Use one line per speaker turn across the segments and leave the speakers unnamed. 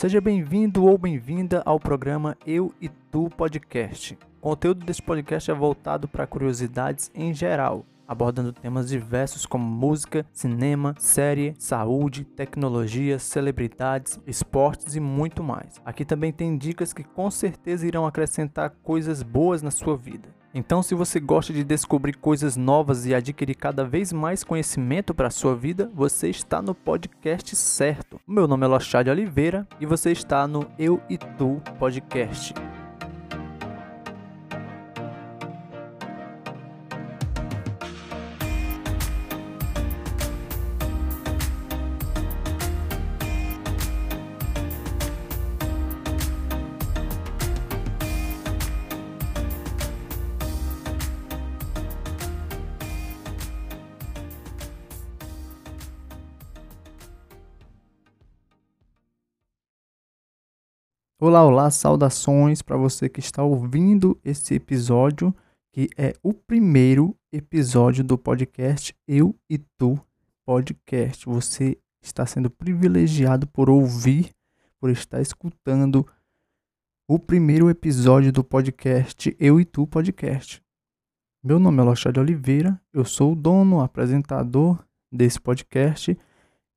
Seja bem-vindo ou bem-vinda ao programa Eu e Tu Podcast. O conteúdo deste podcast é voltado para curiosidades em geral, abordando temas diversos como música, cinema, série, saúde, tecnologia, celebridades, esportes e muito mais. Aqui também tem dicas que com certeza irão acrescentar coisas boas na sua vida. Então, se você gosta de descobrir coisas novas e adquirir cada vez mais conhecimento para a sua vida, você está no podcast certo. Meu nome é Lochade Oliveira e você está no Eu e Tu Podcast. Olá, olá, saudações para você que está ouvindo esse episódio, que é o primeiro episódio do podcast Eu e Tu Podcast. Você está sendo privilegiado por ouvir, por estar escutando o primeiro episódio do podcast Eu e Tu Podcast. Meu nome é Lochade Oliveira, eu sou o dono, apresentador desse podcast,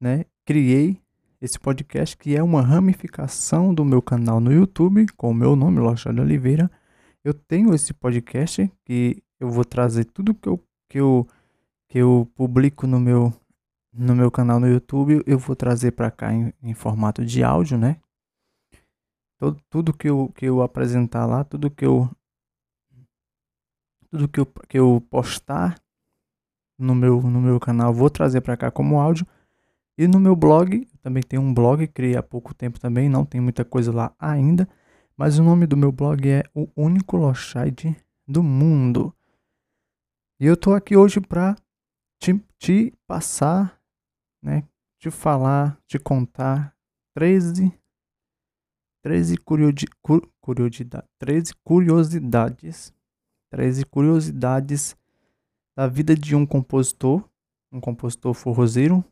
né? Criei esse podcast que é uma ramificação do meu canal no YouTube, com o meu nome, Lochado Oliveira. Eu tenho esse podcast que eu vou trazer tudo que eu, que eu, que eu publico no meu, no meu canal no YouTube, eu vou trazer para cá em, em, formato de áudio, né? Todo, tudo que eu, que eu apresentar lá, tudo que eu tudo que eu, que eu postar no meu, no meu canal, vou trazer para cá como áudio. E no meu blog, também tenho um blog, criei há pouco tempo também, não tem muita coisa lá ainda, mas o nome do meu blog é O Único Lochide do Mundo. E eu tô aqui hoje para te, te, passar, né, te falar, te contar 13 13 curiosi, cur, curiosidade, 13 curiosidades, 13 curiosidades da vida de um compositor, um compositor forrozeiro,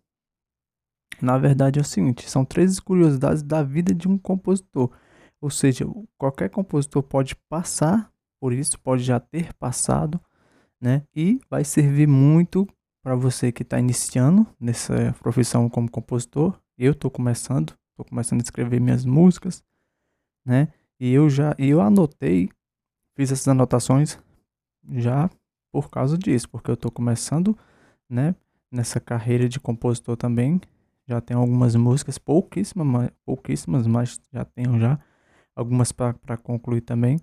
na verdade é o seguinte, são 13 curiosidades da vida de um compositor. Ou seja, qualquer compositor pode passar por isso, pode já ter passado, né? E vai servir muito para você que está iniciando nessa profissão como compositor. Eu estou começando, estou começando a escrever minhas músicas, né? E eu já, eu anotei, fiz essas anotações já por causa disso, porque eu estou começando, né? Nessa carreira de compositor também, já tenho algumas músicas, pouquíssimas, pouquíssimas, mas já tenho já algumas para concluir também.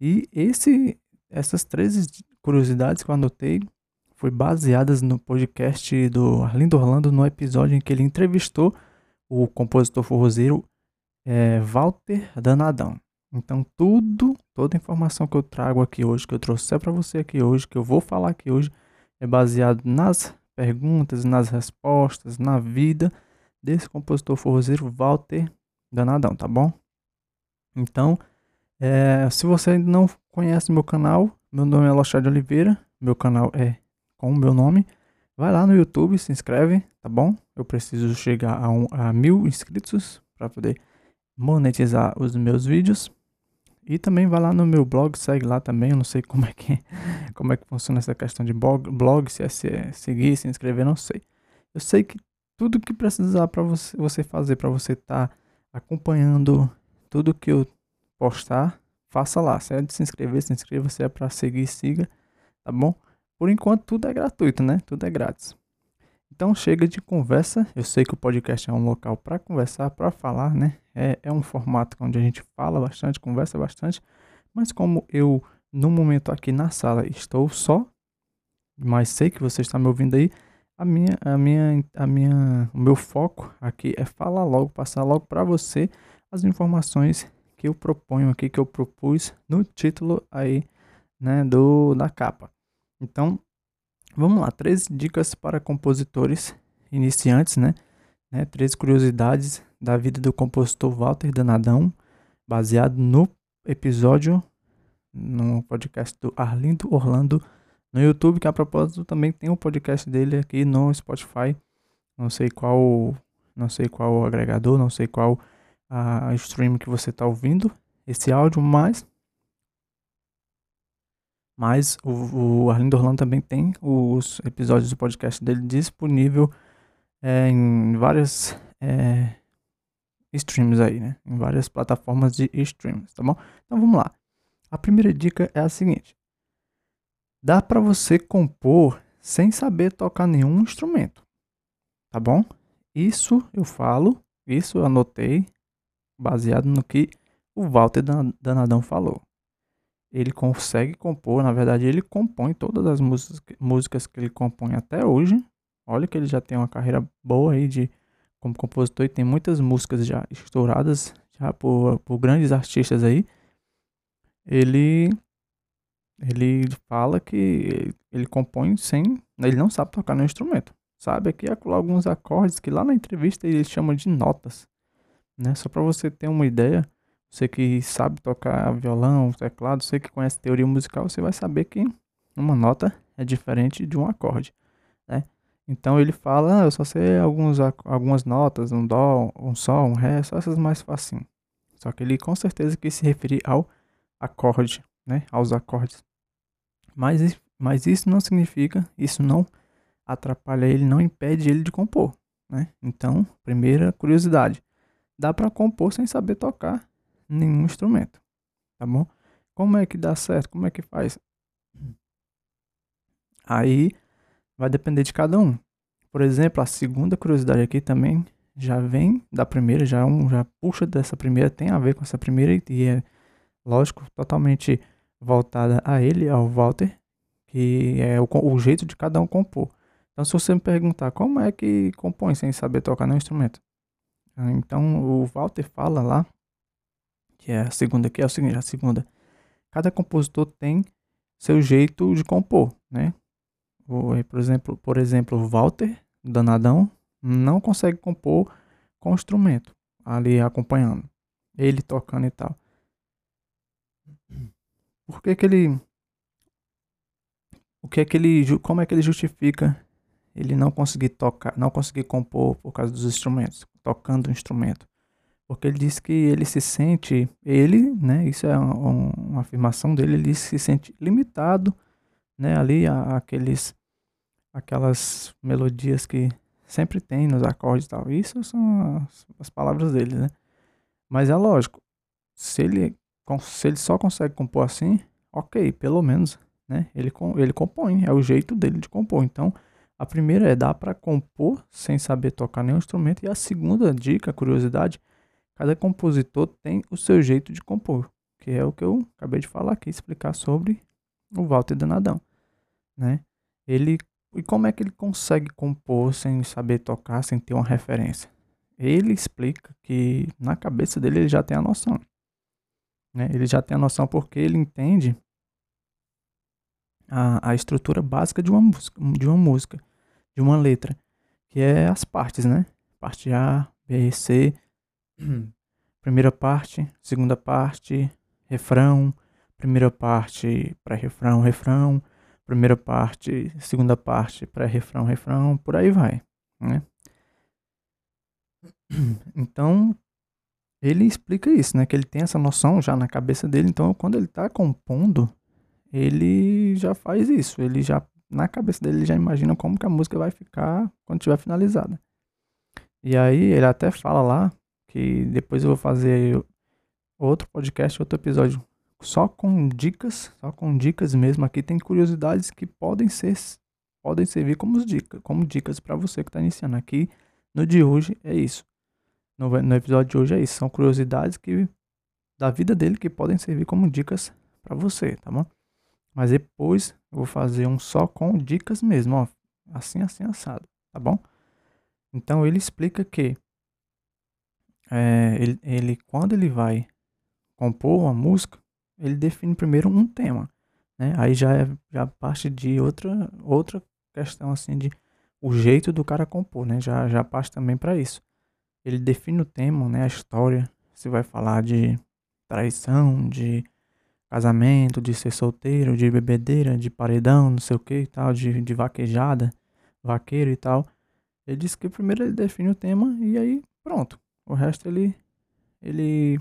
E esse, essas três curiosidades que eu anotei foi baseadas no podcast do Arlindo Orlando, no episódio em que ele entrevistou o compositor forrozeiro é, Walter Danadão. Então tudo, toda a informação que eu trago aqui hoje, que eu trouxe para você aqui hoje, que eu vou falar aqui hoje, é baseado nas perguntas, nas respostas, na vida desse compositor forrozeiro Walter Danadão, tá bom? Então, é, se você ainda não conhece meu canal, meu nome é Lochard Oliveira, meu canal é com o meu nome. Vai lá no YouTube, se inscreve, tá bom? Eu preciso chegar a, um, a mil inscritos para poder monetizar os meus vídeos. E também vai lá no meu blog, segue lá também. Eu não sei como é que como é que funciona essa questão de blog, blog se é, se é seguir, se inscrever, não sei. Eu sei que tudo que precisar para você, você fazer para você estar tá acompanhando tudo que eu postar, faça lá. Se é de se inscrever, se inscreva. Se é para seguir, siga, tá bom? Por enquanto tudo é gratuito, né? Tudo é grátis. Então chega de conversa. Eu sei que o podcast é um local para conversar, para falar, né? É, é um formato onde a gente fala bastante, conversa bastante. Mas como eu, no momento aqui na sala, estou só, mas sei que você está me ouvindo aí, a minha, a minha, a minha, o meu foco aqui é falar logo, passar logo para você as informações que eu proponho aqui, que eu propus no título aí, né, do da capa. Então, Vamos lá, três dicas para compositores iniciantes, né? Né? Três curiosidades da vida do compositor Walter Danadão, baseado no episódio, no podcast do Arlindo Orlando no YouTube, que a propósito também tem o um podcast dele aqui no Spotify. Não sei qual, não sei qual agregador, não sei qual a stream que você está ouvindo esse áudio, mas mas o, o Arlindo Orlando também tem os episódios do podcast dele disponível é, em várias é, streams aí, né? Em várias plataformas de streams, tá bom? Então vamos lá. A primeira dica é a seguinte: dá para você compor sem saber tocar nenhum instrumento, tá bom? Isso eu falo, isso eu anotei, baseado no que o Walter Danadão falou. Ele consegue compor, na verdade, ele compõe todas as músicas, músicas que ele compõe até hoje. Olha que ele já tem uma carreira boa aí de como compositor e tem muitas músicas já estouradas já por, por grandes artistas aí. Ele ele fala que ele compõe sem, ele não sabe tocar no instrumento. Sabe aqui alguns acordes que lá na entrevista ele chama de notas, né? Só para você ter uma ideia, você que sabe tocar violão, teclado, você que conhece teoria musical, você vai saber que uma nota é diferente de um acorde, né? Então ele fala, ah, eu só sei alguns, algumas notas, um dó, um sol, um ré, só essas mais facinho. Só que ele com certeza quis se referir ao acorde, né? Aos acordes. Mas, mas isso não significa, isso não atrapalha ele, não impede ele de compor, né? Então, primeira curiosidade, dá para compor sem saber tocar nenhum instrumento, tá bom? Como é que dá certo? Como é que faz? Aí vai depender de cada um. Por exemplo, a segunda curiosidade aqui também já vem da primeira, já um já puxa dessa primeira, tem a ver com essa primeira e é lógico totalmente voltada a ele, ao Walter, que é o, o jeito de cada um compor. Então, se você me perguntar como é que compõe sem saber tocar nenhum instrumento, então o Walter fala lá que é a segunda, que é o seguinte, a segunda, cada compositor tem seu jeito de compor, né? Por exemplo, por exemplo, o Walter Danadão não consegue compor com instrumento ali acompanhando, ele tocando e tal. Por que que ele o que é que ele como é que ele justifica ele não conseguir tocar, não conseguir compor por causa dos instrumentos, tocando o instrumento? porque ele diz que ele se sente, ele, né, isso é uma, uma afirmação dele, ele se sente limitado, né, ali a, aqueles, aquelas melodias que sempre tem nos acordes e tal. Isso são as, as palavras dele, né? Mas é lógico, se ele, se ele só consegue compor assim, ok, pelo menos, né? Ele, ele compõe, é o jeito dele de compor. Então, a primeira é dar para compor sem saber tocar nenhum instrumento. E a segunda dica, curiosidade, Cada compositor tem o seu jeito de compor, que é o que eu acabei de falar aqui, explicar sobre o Walter Danadão, né? Ele e como é que ele consegue compor sem saber tocar, sem ter uma referência? Ele explica que na cabeça dele ele já tem a noção. Né? Ele já tem a noção porque ele entende a, a estrutura básica de uma música, de uma música, de uma letra, que é as partes, né? Parte A, B, C, primeira parte, segunda parte, refrão, primeira parte, pré-refrão, refrão, primeira parte, segunda parte, pré-refrão, refrão, por aí vai, né? Então, ele explica isso, né? Que ele tem essa noção já na cabeça dele. Então, quando ele está compondo, ele já faz isso. Ele já, na cabeça dele, ele já imagina como que a música vai ficar quando estiver finalizada. E aí, ele até fala lá que depois eu vou fazer outro podcast, outro episódio só com dicas, só com dicas mesmo. Aqui tem curiosidades que podem ser podem servir como dicas, como dicas para você que está iniciando. Aqui no de hoje é isso. No, no episódio de hoje é isso. São curiosidades que da vida dele que podem servir como dicas para você, tá bom? Mas depois eu vou fazer um só com dicas mesmo, ó, assim assim assado, tá bom? Então ele explica que é, ele, ele, quando ele vai compor uma música, ele define primeiro um tema, né? Aí já é já parte de outra outra questão assim de o jeito do cara compor, né? Já já parte também para isso. Ele define o tema, né? A história. Se vai falar de traição, de casamento, de ser solteiro, de bebedeira, de paredão, não sei o que e tal, de, de vaquejada, vaqueiro e tal. Ele diz que primeiro ele define o tema e aí pronto. O resto ele, ele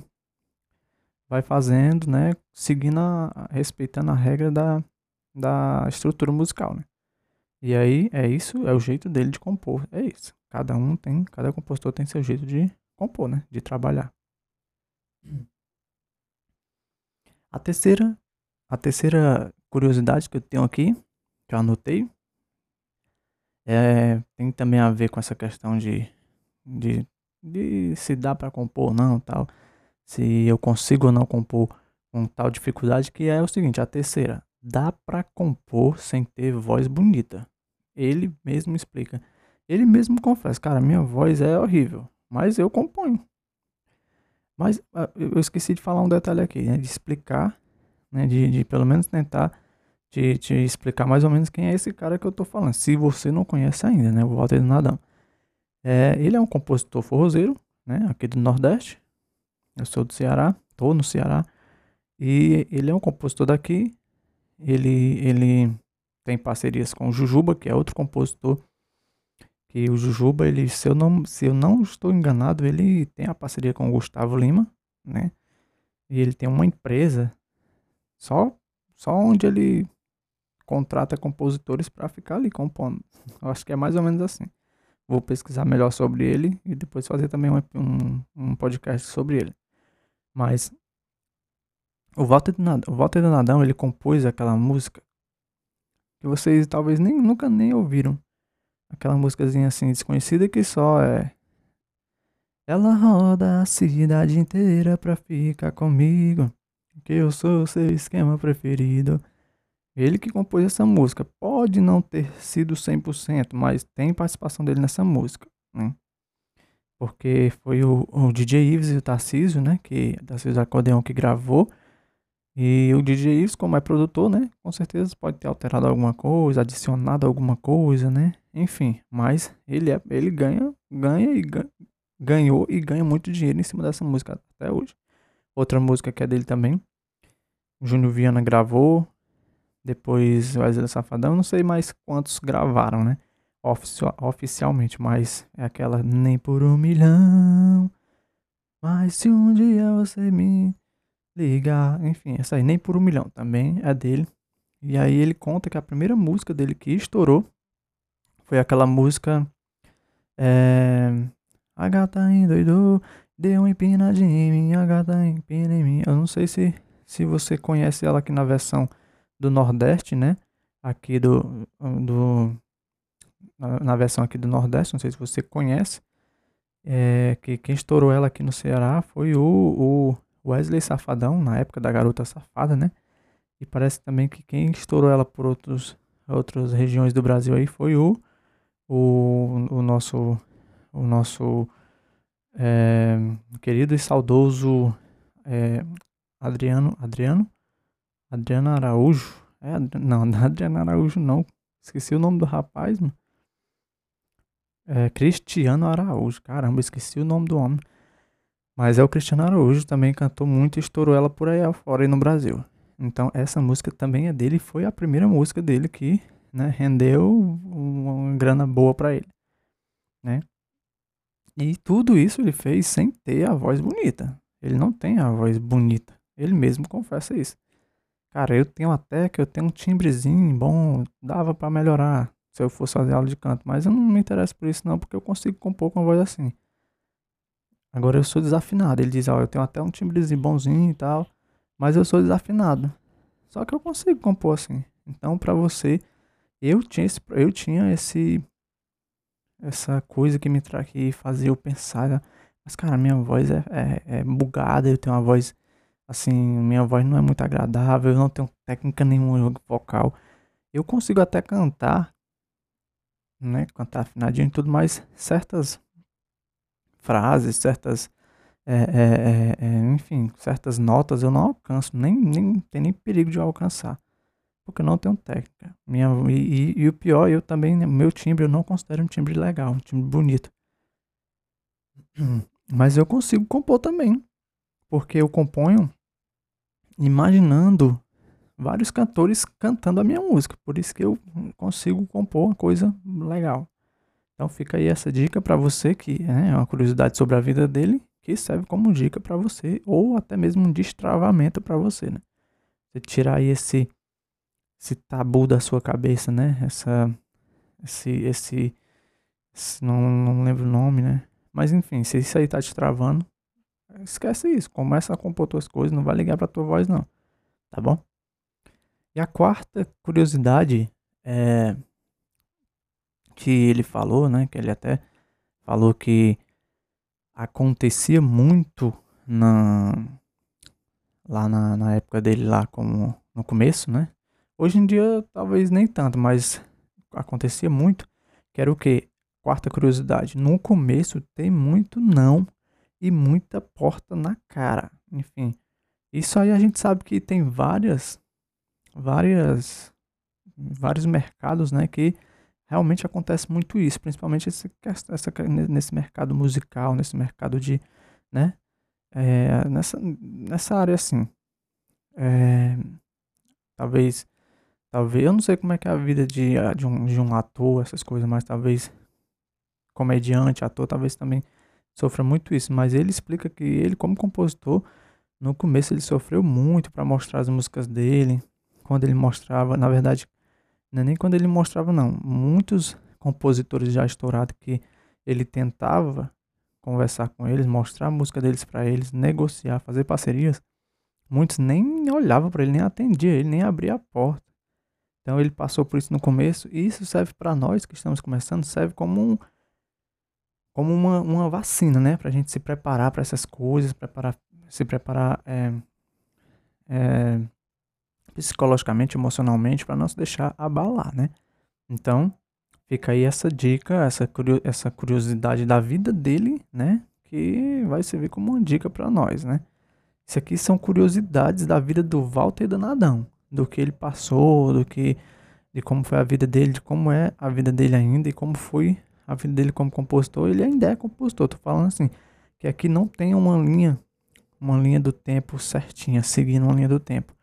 vai fazendo, né, seguindo a, respeitando a regra da, da estrutura musical, né? E aí é isso, é o jeito dele de compor, é isso. Cada um tem, cada compositor tem seu jeito de compor, né, de trabalhar. A terceira, a terceira curiosidade que eu tenho aqui, que eu anotei, é, tem também a ver com essa questão de, de, de se dá para compor ou não, tal se eu consigo ou não compor com tal dificuldade, que é o seguinte, a terceira, dá para compor sem ter voz bonita. Ele mesmo explica. Ele mesmo confessa, cara, minha voz é horrível, mas eu componho. Mas ah, eu esqueci de falar um detalhe aqui, né, de explicar, né, de, de pelo menos tentar te, te, explicar mais ou menos quem é esse cara que eu tô falando. Se você não conhece ainda, né, o Walter Nadão. É, ele é um compositor forrozeiro, né, aqui do Nordeste, eu sou do Ceará, tô no Ceará. E ele é um compositor daqui. Ele, ele tem parcerias com o Jujuba, que é outro compositor. Que o Jujuba, ele, se eu não, se eu não estou enganado, ele tem a parceria com o Gustavo Lima, né? E ele tem uma empresa só, só onde ele contrata compositores para ficar ali compondo. Eu acho que é mais ou menos assim. Vou pesquisar melhor sobre ele e depois fazer também um, um, um podcast sobre ele. Mas o Walter, do Nadão, o Walter do Nadão, ele compôs aquela música que vocês talvez nem, nunca nem ouviram. Aquela músicazinha assim desconhecida que só é Ela roda a cidade inteira pra ficar comigo, que eu sou seu esquema preferido. Ele que compôs essa música. Pode não ter sido 100%, mas tem participação dele nessa música, né? Porque foi o, o DJ Ives e o Tarcísio, né, que Tarcísio Acordeão que gravou, e o DJ Ives, como é produtor, né, com certeza pode ter alterado alguma coisa, adicionado alguma coisa, né, enfim, mas ele, é, ele ganha, ganha e ganha, ganhou e ganha muito dinheiro em cima dessa música até hoje. Outra música que é dele também, Júnior Viana gravou, depois o Wesley Safadão, não sei mais quantos gravaram, né, oficial, oficialmente, mas é aquela nem por um milhão. Mas se um dia você me ligar, enfim, essa aí nem por um milhão também é dele. E aí ele conta que a primeira música dele que estourou foi aquela música é, A gata endoidou, deu uma empinadinha em mim, a gata empina em mim. Eu não sei se, se você conhece ela aqui na versão do Nordeste, né? Aqui do, do na, versão aqui do Nordeste, não sei se você conhece, é, que quem estourou ela aqui no Ceará foi o, o Wesley Safadão, na época da Garota Safada, né? E parece também que quem estourou ela por outros, outras regiões do Brasil aí foi o, o, o nosso, o nosso é, querido e saudoso é, Adriano, Adriano, Adriano Araújo, é, não, não é Adriano Araújo não, esqueci o nome do rapaz, mano. É Cristiano Araújo. Caramba, esqueci o nome do homem. Mas é o Cristiano Araújo, também cantou muito e estourou ela por aí fora e no Brasil. Então essa música também é dele, foi a primeira música dele que né, rendeu uma grana boa para ele. Né? E tudo isso ele fez sem ter a voz bonita. Ele não tem a voz bonita. Ele mesmo confessa isso. Cara, eu tenho até que eu tenho um timbrezinho bom, dava para melhorar se eu fosse fazer aula de canto. Mas eu não me interesso por isso, não, porque eu consigo compor com uma voz assim. Agora eu sou desafinado. Ele diz, ó, eu tenho até um timbrezinho bonzinho e tal, mas eu sou desafinado. Só que eu consigo compor assim. Então, para você, eu tinha esse, eu tinha esse essa coisa que me tra que fazia eu pensar, mas cara, minha voz é, é, é bugada, eu tenho uma voz assim, minha voz não é muito agradável, eu não tenho técnica nenhuma vocal. Eu consigo até cantar né, cantar afinadinho e tudo, mas certas frases, certas, é, é, é, enfim, certas notas eu não alcanço, nem, nem tem nem perigo de alcançar, porque eu não tenho técnica. Minha, e, e, e o pior, eu também, meu timbre eu não considero um timbre legal, um timbre bonito. Mas eu consigo compor também, porque eu componho imaginando vários cantores cantando a minha música. Por isso que eu consigo compor uma coisa legal. Então fica aí essa dica para você que né, é uma curiosidade sobre a vida dele, que serve como dica para você ou até mesmo um destravamento para você, né? Você tirar aí esse esse tabu da sua cabeça, né? Essa esse esse, esse não, não lembro o nome, né? Mas enfim, se isso aí tá te travando, esquece isso, começa a compor tuas coisas, não vai ligar para tua voz não. Tá bom? E a quarta curiosidade é que ele falou, né, que ele até falou que acontecia muito na lá na, na época dele lá como no começo, né? Hoje em dia talvez nem tanto, mas acontecia muito, que era o que? Quarta curiosidade, no começo tem muito não e muita porta na cara. Enfim, isso aí a gente sabe que tem várias várias vários mercados, né, que realmente acontece muito isso, principalmente esse, essa, nesse mercado musical, nesse mercado de, né, é, nessa, nessa área assim. É, talvez, talvez, eu não sei como é que é a vida de, de, um, de um ator, essas coisas, mas talvez comediante, ator, talvez também sofra muito isso, mas ele explica que ele, como compositor, no começo ele sofreu muito para mostrar as músicas dele, quando ele mostrava, na verdade, é nem quando ele mostrava, não. Muitos compositores já estourados que ele tentava conversar com eles, mostrar a música deles para eles, negociar, fazer parcerias. Muitos nem olhavam para ele, nem atendia ele, nem abria a porta. Então ele passou por isso no começo e isso serve para nós que estamos começando, serve como um como uma, uma vacina, né, para a gente se preparar para essas coisas, preparar, se preparar é, é, psicologicamente, emocionalmente, para não se deixar abalar, né? Então, fica aí essa dica, essa, curiosidade da vida dele, né? Que vai servir como uma dica para nós, né? Isso aqui são curiosidades da vida do Walter Danadão, do que ele passou, do que de como foi a vida dele, de como é a vida dele ainda e como foi a vida dele como compositor. Ele ainda é compositor, tô falando assim, que aqui não tem uma linha, uma linha do tempo certinha, seguindo uma linha do tempo.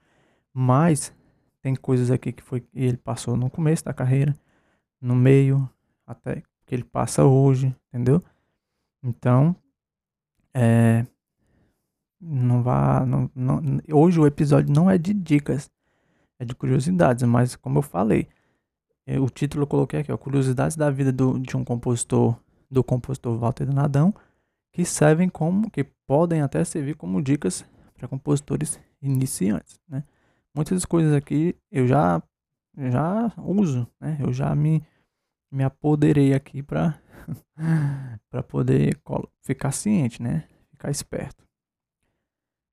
Mas tem coisas aqui que foi ele passou no começo da carreira, no meio, até que ele passa hoje, entendeu? Então, é, não vá, não, não, hoje o episódio não é de dicas, é de curiosidades, mas como eu falei, é, o título eu coloquei aqui, ó, curiosidades da vida do, de um compositor, do compositor Walter Nadão, que servem como, que podem até servir como dicas para compositores iniciantes, né? Muitas coisas aqui eu já já uso, né? Eu já me me apoderei aqui para para poder ficar ciente, né? Ficar esperto.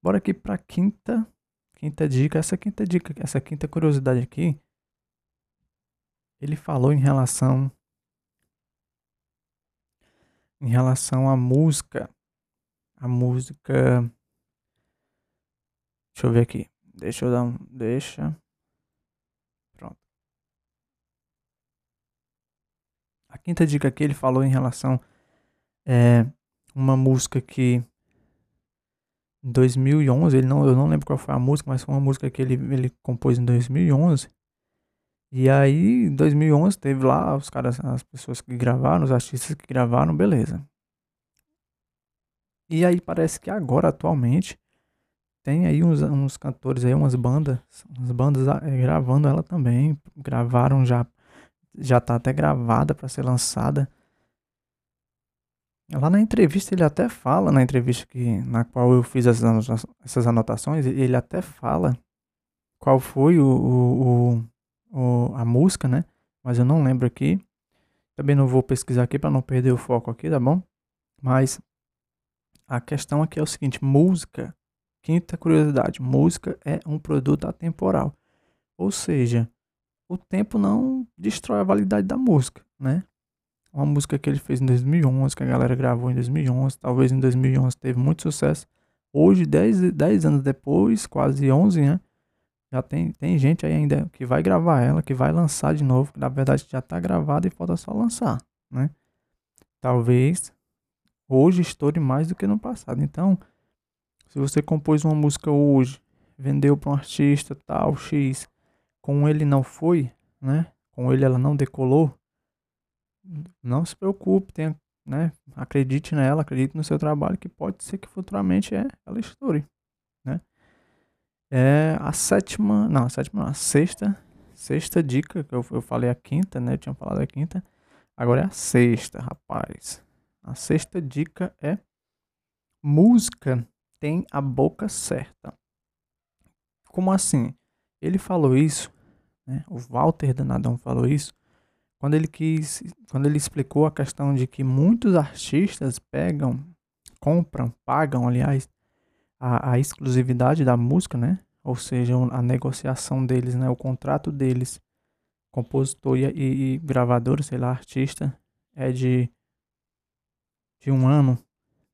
Bora aqui para quinta quinta dica, essa quinta dica, essa quinta curiosidade aqui. Ele falou em relação em relação à música, a música Deixa eu ver aqui. Deixa eu dar um. Deixa. Pronto. A quinta dica que ele falou em relação é uma música que em 2011, ele não, eu não lembro qual foi a música, mas foi uma música que ele, ele compôs em 2011. E aí, em 2011, teve lá os caras, as pessoas que gravaram, os artistas que gravaram, beleza. E aí parece que agora, atualmente, tem aí uns, uns cantores aí, umas bandas, umas bandas é, gravando ela também, gravaram já, já tá até gravada para ser lançada. Lá na entrevista ele até fala, na entrevista que, na qual eu fiz essas, essas anotações, ele até fala qual foi o, o, o, a música, né? Mas eu não lembro aqui. Também não vou pesquisar aqui para não perder o foco aqui, tá bom? Mas a questão aqui é o seguinte, música Quinta curiosidade: música é um produto atemporal. Ou seja, o tempo não destrói a validade da música, né? Uma música que ele fez em 2011, que a galera gravou em 2011, talvez em 2011 teve muito sucesso. Hoje, 10, 10 anos depois, quase 11, né? Já tem, tem gente aí ainda que vai gravar ela, que vai lançar de novo, que na verdade já está gravada e falta só lançar, né? Talvez hoje estoure mais do que no passado. Então, se você compôs uma música hoje, vendeu para um artista tal X, com ele não foi, né? Com ele ela não decolou, não se preocupe, tenha né? Acredite nela, acredite no seu trabalho, que pode ser que futuramente é, ela estoure, né? É a sétima, não, a sétima não, a sexta, sexta dica, que eu, eu falei a quinta, né? Eu tinha falado a quinta, agora é a sexta, rapaz. A sexta dica é música tem a boca certa. Como assim? Ele falou isso, né? O Walter Danadão falou isso quando ele quis, quando ele explicou a questão de que muitos artistas pegam, compram, pagam, aliás, a, a exclusividade da música, né? Ou seja, a negociação deles, né? O contrato deles, compositor e, e, e gravador, sei lá, artista, é de, de um ano,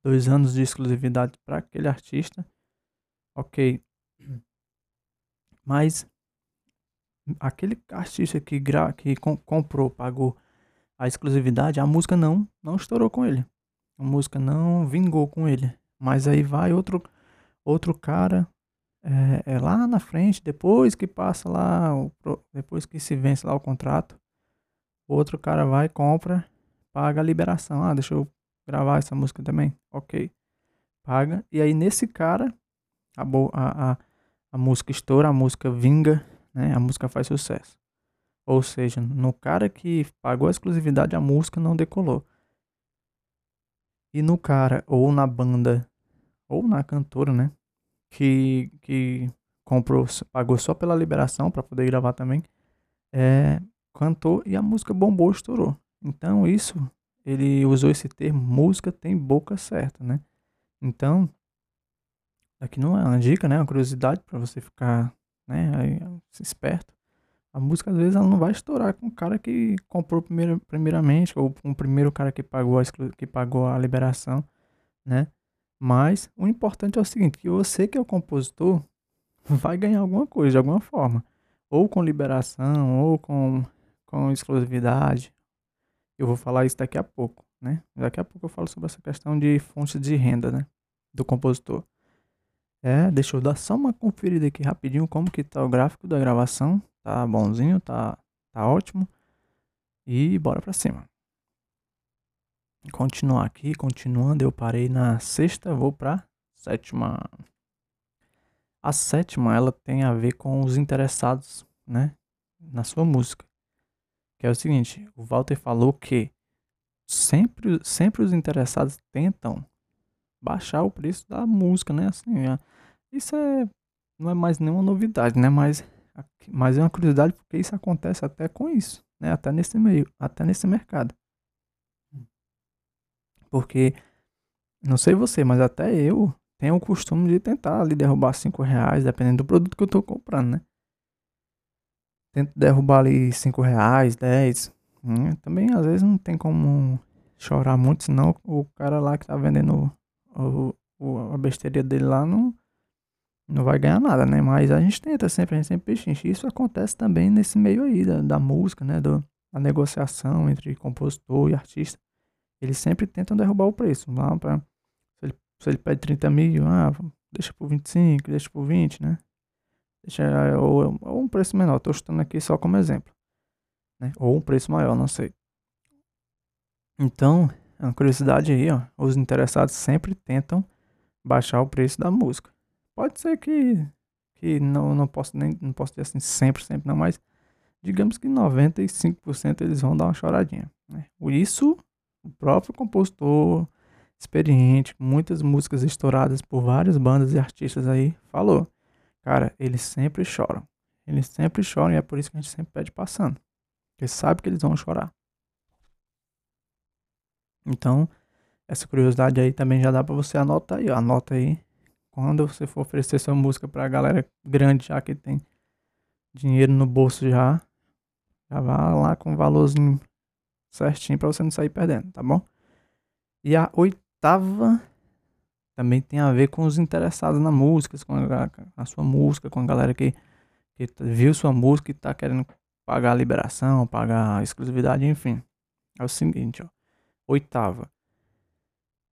dois anos de exclusividade para aquele artista. Ok. Mas aquele artista que, gra, que com, comprou, pagou a exclusividade, a música não, não estourou com ele. A música não vingou com ele. Mas aí vai outro, outro cara é, é lá na frente, depois que passa lá, o, depois que se vence lá o contrato, outro cara vai, compra, paga a liberação. Ah, deixa eu gravar essa música também. Ok. Paga. E aí nesse cara, a, a, a, a música estoura, a música vinga, né? A música faz sucesso. Ou seja, no cara que pagou a exclusividade, a música não decolou. E no cara, ou na banda, ou na cantora, né? Que, que comprou, pagou só pela liberação para poder gravar também, é, cantou e a música bombou, estourou. Então isso, ele usou esse termo, música tem boca certa, né? Então, aqui não é uma dica, né? Uma curiosidade para você ficar né? Aí, esperto. A música, às vezes, ela não vai estourar com o cara que comprou primeiramente, ou com o primeiro cara que pagou a, que pagou a liberação, né? Mas o importante é o seguinte, que você que é o compositor vai ganhar alguma coisa, de alguma forma. Ou com liberação, ou com, com exclusividade. Eu vou falar isso daqui a pouco, né? Daqui a pouco eu falo sobre essa questão de fontes de renda, né? Do compositor. É, deixa eu dar só uma conferida aqui rapidinho como que tá o gráfico da gravação. Tá bonzinho, tá, tá ótimo. E bora pra cima. Continuar aqui, continuando, eu parei na sexta, vou pra sétima. A sétima, ela tem a ver com os interessados, né, na sua música. Que é o seguinte, o Walter falou que sempre, sempre os interessados tentam baixar o preço da música, né? Assim, isso é não é mais nenhuma novidade, né? Mas, mas é uma curiosidade porque isso acontece até com isso, né? Até nesse meio, até nesse mercado. Porque, não sei você, mas até eu tenho o costume de tentar ali derrubar 5 reais, dependendo do produto que eu tô comprando, né? Tento derrubar ali 5 reais, 10. Hum, também às vezes não tem como chorar muito, senão o cara lá que tá vendendo o, o, a besteira dele lá não, não vai ganhar nada, né? Mas a gente tenta sempre, a gente sempre pechincha. Isso acontece também nesse meio aí da, da música, né? Do, da negociação entre compositor e artista. Eles sempre tentam derrubar o preço. Lá pra, se, ele, se ele pede 30 mil, ah, deixa por 25, deixa por 20, né? Deixa, ou, ou um preço menor. Estou chutando aqui só como exemplo. Né? Ou um preço maior, não sei. Então, é uma curiosidade aí, ó. Os interessados sempre tentam baixar o preço da música. Pode ser que, que não, não posso nem não posso dizer assim sempre, sempre não, mas digamos que 95% eles vão dar uma choradinha. Né? Isso, o próprio compositor experiente, muitas músicas estouradas por várias bandas e artistas aí, falou. Cara, eles sempre choram. Eles sempre choram e é por isso que a gente sempre pede passando. Porque sabe que eles vão chorar. Então, essa curiosidade aí também já dá para você anotar aí, ó. Anota aí. Quando você for oferecer sua música pra galera grande já que tem dinheiro no bolso já, já vá lá com o valorzinho certinho para você não sair perdendo, tá bom? E a oitava também tem a ver com os interessados na música, com a, a sua música, com a galera que, que viu sua música e tá querendo pagar a liberação, pagar a exclusividade, enfim. É o seguinte, ó. Oitava.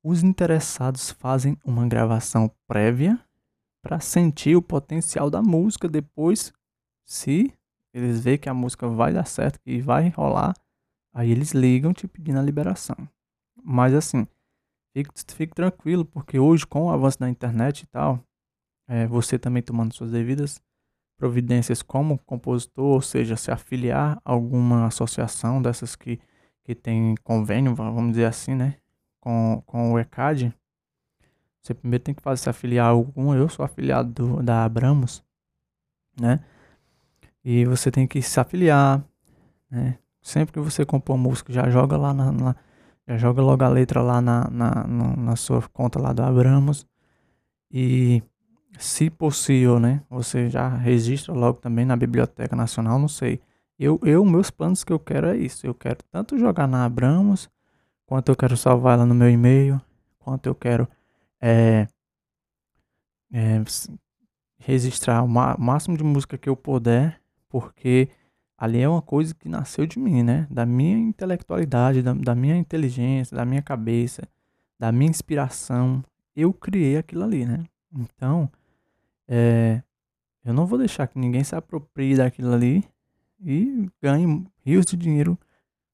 Os interessados fazem uma gravação prévia para sentir o potencial da música. Depois, se eles veem que a música vai dar certo, que vai rolar, aí eles ligam te pedindo a liberação. Mas assim, fique, fique tranquilo, porque hoje, com o avanço da internet e tal, é, você também tomando suas devidas providências como compositor, ou seja, se afiliar a alguma associação dessas que, que tem convênio, vamos dizer assim, né, com, com o ECAD, você primeiro tem que fazer se afiliar a algum. Eu sou afiliado do, da Abramos, né? E você tem que se afiliar, né? Sempre que você compor música, já joga lá na, na já joga logo a letra lá na, na, na sua conta lá do Abramos. E se possível, né? Você já registra logo também na Biblioteca Nacional, não sei. Eu, eu, meus planos que eu quero é isso. Eu quero tanto jogar na Abramos, quanto eu quero salvar ela no meu e-mail, quanto eu quero é, é, registrar o máximo de música que eu puder, porque ali é uma coisa que nasceu de mim, né? Da minha intelectualidade, da, da minha inteligência, da minha cabeça, da minha inspiração. Eu criei aquilo ali, né? Então, é, eu não vou deixar que ninguém se aproprie daquilo ali e ganhe rios de dinheiro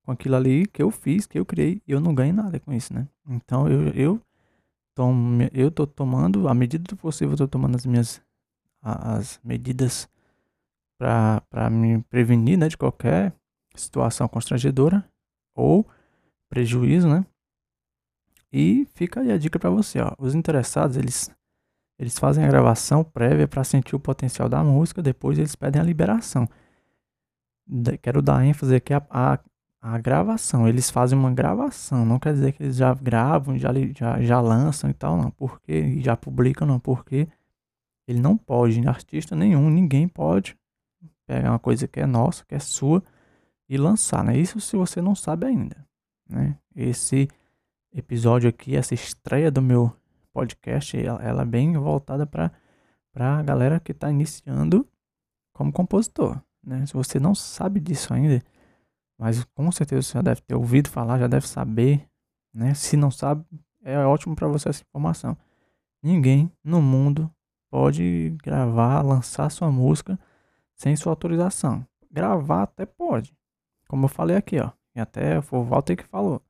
com aquilo ali que eu fiz, que eu criei, eu não ganho nada com isso, né? Então eu, eu, tomo, eu tô tomando, à medida do possível, eu tô tomando as minhas as medidas para me prevenir né, de qualquer situação constrangedora ou prejuízo, né? E fica aí a dica para você, ó. Os interessados, eles eles fazem a gravação prévia para sentir o potencial da música, depois eles pedem a liberação. quero dar ênfase aqui a, a, a, gravação. Eles fazem uma gravação, não quer dizer que eles já gravam, já, já, já lançam e tal, não. Porque já publicam, não. Porque ele não pode, artista nenhum, ninguém pode pegar uma coisa que é nossa, que é sua, e lançar, né? Isso se você não sabe ainda, né? Esse episódio aqui, essa estreia do meu podcast, ela, é bem voltada para a galera que está iniciando como compositor. Né? Se você não sabe disso ainda, mas com certeza você já deve ter ouvido falar, já deve saber. Né? Se não sabe, é ótimo para você essa informação. Ninguém no mundo pode gravar, lançar sua música sem sua autorização. Gravar até pode. Como eu falei aqui, ó. E até foi o Walter que falou.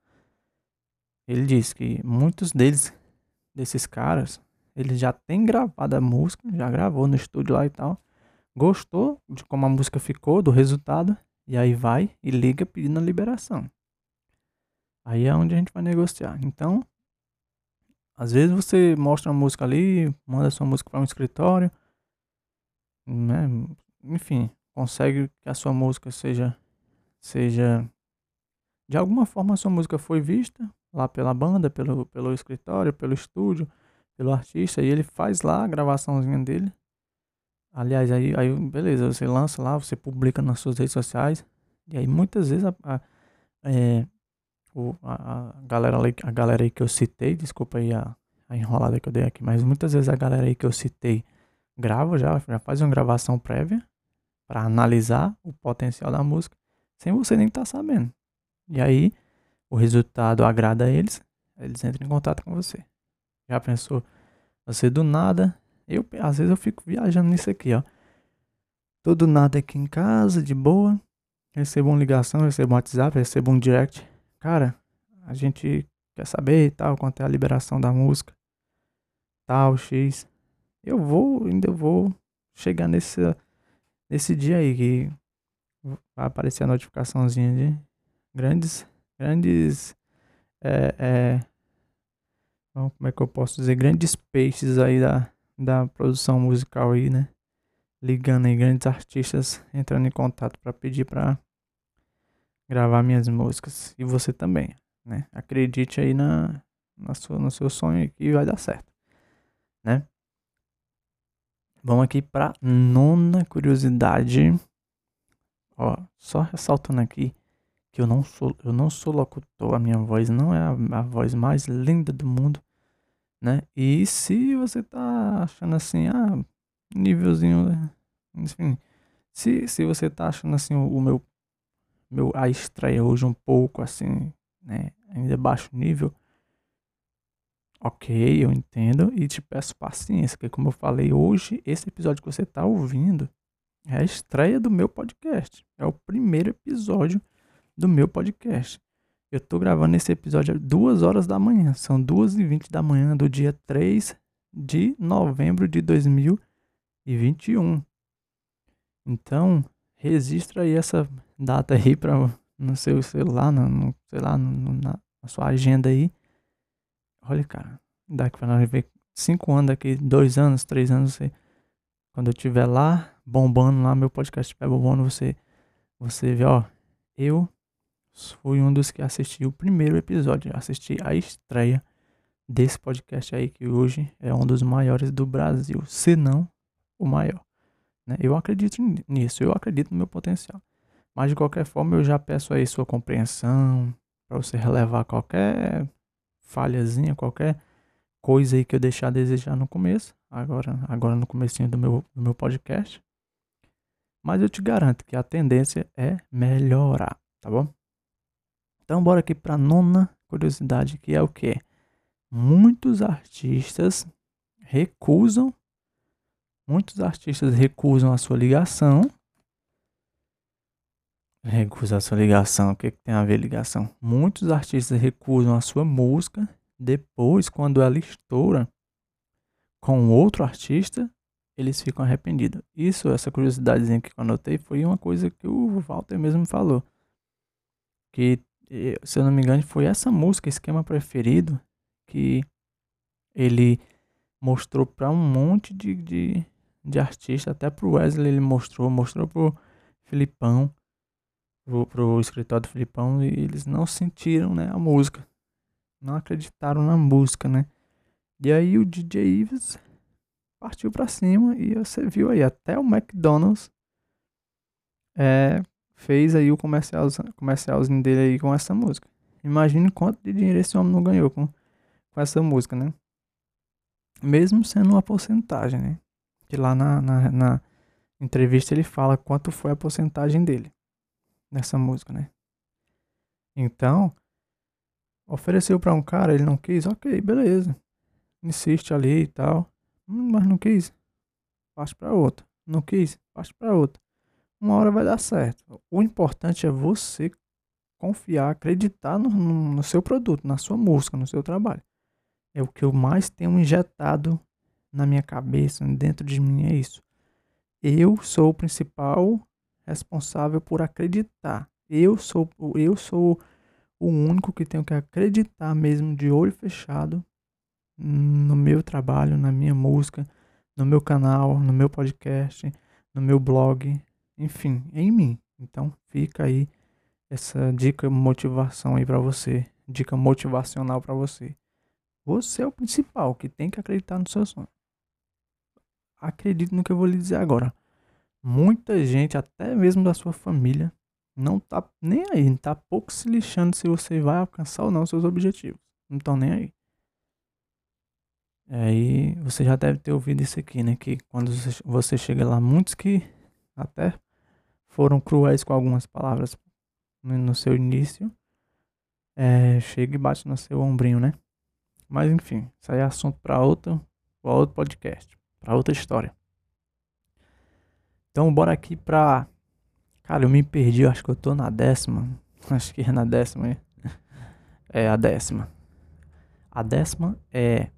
Ele disse que muitos deles desses caras, ele já tem gravado a música, já gravou no estúdio lá e tal. Gostou de como a música ficou, do resultado, e aí vai e liga pedindo a liberação. Aí é onde a gente vai negociar. Então, às vezes você mostra a música ali, manda sua música para um escritório, né? Enfim, consegue que a sua música seja seja de alguma forma a sua música foi vista, lá pela banda, pelo, pelo escritório, pelo estúdio, pelo artista, e ele faz lá a gravaçãozinha dele. Aliás, aí, aí beleza, você lança lá, você publica nas suas redes sociais, e aí muitas vezes a, a, é, o, a, a, galera, a galera aí que eu citei, desculpa aí a, a enrolada que eu dei aqui, mas muitas vezes a galera aí que eu citei grava já, já faz uma gravação prévia para analisar o potencial da música, sem você nem estar tá sabendo. E aí, o resultado agrada a eles, eles entram em contato com você. Já pensou? Você do nada, eu às vezes eu fico viajando nisso aqui, ó. Tô do nada aqui em casa, de boa, recebo uma ligação, recebo um WhatsApp, recebo um direct. Cara, a gente quer saber e tal, quanto é a liberação da música, tal, X. Eu vou, ainda vou chegar nesse, nesse dia aí que vai aparecer a notificaçãozinha de grandes grandes. É, é, como é que eu posso dizer? Grandes peixes aí da, da produção musical aí, né? Ligando aí, grandes artistas entrando em contato para pedir para gravar minhas músicas. E você também, né? Acredite aí na, na sua, no seu sonho que vai dar certo, né? Vamos aqui para nona curiosidade. Ó, só ressaltando aqui que eu não sou, eu não sou locutor, a minha voz não é a, a voz mais linda do mundo, né? E se você tá achando assim, ah, nívelzinho, enfim, se, se você tá achando assim o, o meu, meu a estreia hoje um pouco assim, né, ainda baixo nível, ok, eu entendo e te peço paciência, porque como eu falei hoje, esse episódio que você tá ouvindo é a estreia do meu podcast, é o primeiro episódio do meu podcast. Eu tô gravando esse episódio às 2 horas da manhã. São 2 e 20 da manhã do dia 3 de novembro de 2021. Então, registra aí essa data aí para no seu celular, no, no sei lá, no, na, na, sua agenda aí. Olha, cara, daqui para nós ver 5 anos, daqui 2 anos, 3 anos, você, quando eu estiver lá bombando lá, meu podcast estiver bombando, você, você vê, ó, eu fui um dos que assistiu o primeiro episódio, assisti a estreia desse podcast aí, que hoje é um dos maiores do Brasil, se não o maior. Né? Eu acredito nisso, eu acredito no meu potencial. Mas de qualquer forma, eu já peço aí sua compreensão, para você relevar qualquer falhazinha, qualquer coisa aí que eu deixar a desejar no começo, agora, agora no comecinho do meu, do meu podcast. Mas eu te garanto que a tendência é melhorar, tá bom? Então bora aqui para nona curiosidade, que é o que? Muitos artistas recusam, muitos artistas recusam a sua ligação. Recusa a sua ligação, o que, que tem a ver ligação? Muitos artistas recusam a sua música depois, quando ela estoura com outro artista, eles ficam arrependidos. Isso, essa curiosidadezinha que eu anotei, foi uma coisa que o Walter mesmo falou. Que, se eu não me engano, foi essa música, Esquema Preferido, que ele mostrou para um monte de, de, de artistas, até pro Wesley ele mostrou, mostrou pro Filipão, pro, escritório do Filipão, e eles não sentiram né, a música. Não acreditaram na música, né? E aí o DJ Ives partiu para cima e você viu aí, até o McDonald's é, fez aí o comercial, comercialzinho dele aí com essa música. Imagine quanto de dinheiro esse homem não ganhou com, com essa música, né? Mesmo sendo uma porcentagem, né? Que lá na, na, na entrevista ele fala quanto foi a porcentagem dele nessa música, né? Então, ofereceu para um cara, ele não quis, ok, beleza. Insiste ali e tal. Hum, mas não quis. Passe para outra. Não quis. Passe para outra. Uma hora vai dar certo. O importante é você confiar, acreditar no, no, no seu produto, na sua música, no seu trabalho. É o que eu mais tenho injetado na minha cabeça, dentro de mim, é isso. Eu sou o principal responsável por acreditar. Eu sou, eu sou o único que tenho que acreditar mesmo de olho fechado no meu trabalho, na minha música, no meu canal, no meu podcast, no meu blog, enfim, em mim. Então fica aí essa dica motivação aí para você, dica motivacional para você. Você é o principal que tem que acreditar no seu sonho. Acredite no que eu vou lhe dizer agora. Muita gente, até mesmo da sua família, não tá nem aí, tá pouco se lixando se você vai alcançar ou não seus objetivos. Não estão nem aí. Aí você já deve ter ouvido isso aqui, né? Que quando você chega lá, muitos que até foram cruéis com algumas palavras no seu início, é, chega e bate no seu ombrinho, né? Mas enfim, isso aí é assunto para outro, outro podcast, para outra história. Então bora aqui pra. Cara, eu me perdi, eu acho que eu tô na décima. Acho que é na décima, É a décima. A décima é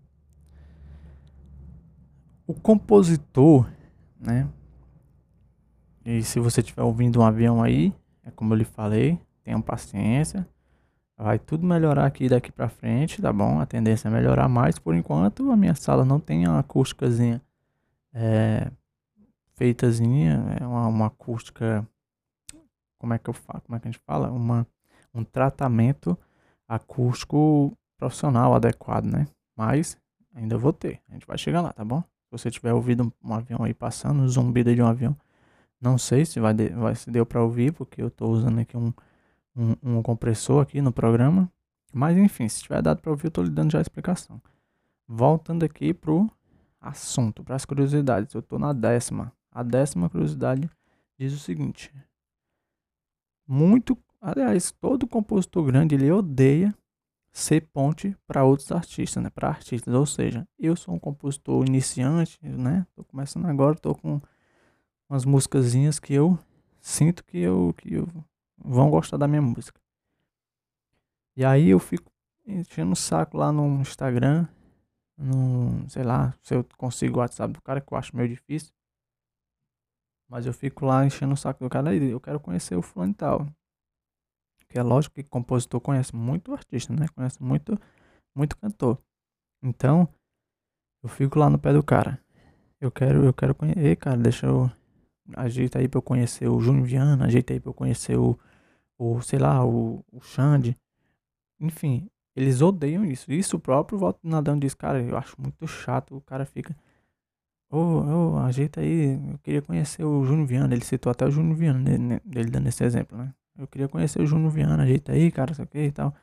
o compositor, né? E se você estiver ouvindo um avião aí, é como eu lhe falei, tenha paciência. Vai tudo melhorar aqui daqui para frente, tá bom? A tendência é melhorar mais. Por enquanto, a minha sala não tem uma acústicazinha é, feitazinha, é uma, uma acústica. Como é que eu falo? Como é que a gente fala? Uma, um tratamento acústico profissional adequado, né? Mas ainda vou ter. A gente vai chegar lá, tá bom? você tiver ouvido um avião aí passando, um zumbido de um avião, não sei se vai, de, vai se deu para ouvir, porque eu estou usando aqui um, um, um, compressor aqui no programa. Mas enfim, se tiver dado para ouvir, eu estou lhe dando já a explicação. Voltando aqui pro assunto, para as curiosidades. Eu estou na décima. A décima curiosidade diz o seguinte: muito, aliás, todo compositor grande ele odeia ser ponte para outros artistas, né? Para artistas, ou seja, eu sou um compositor iniciante, né? Tô começando agora, tô com umas musicazinhas que eu sinto que eu que eu vão gostar da minha música. E aí eu fico enchendo o saco lá no Instagram, no, sei lá, se eu consigo o WhatsApp do cara, que eu acho meio difícil. Mas eu fico lá enchendo o saco do cara e eu quero conhecer o fulano e tal. Que é lógico que compositor conhece muito artista, né? Conhece muito, muito cantor. Então, eu fico lá no pé do cara. Eu quero, eu quero conhecer, cara, deixa eu ajeita aí pra eu conhecer o Júnior Viana, ajeita aí pra eu conhecer o, o sei lá, o, o Xande. Enfim, eles odeiam isso. Isso o próprio Walter Nadão diz, cara, eu acho muito chato. O cara fica, ô, ajeita aí, eu queria conhecer o Júnior Viana. Ele citou até o Júnior Viana, dele dando esse exemplo, né? Eu queria conhecer o Júnior Viana, ajeita aí, cara, isso aqui e tal.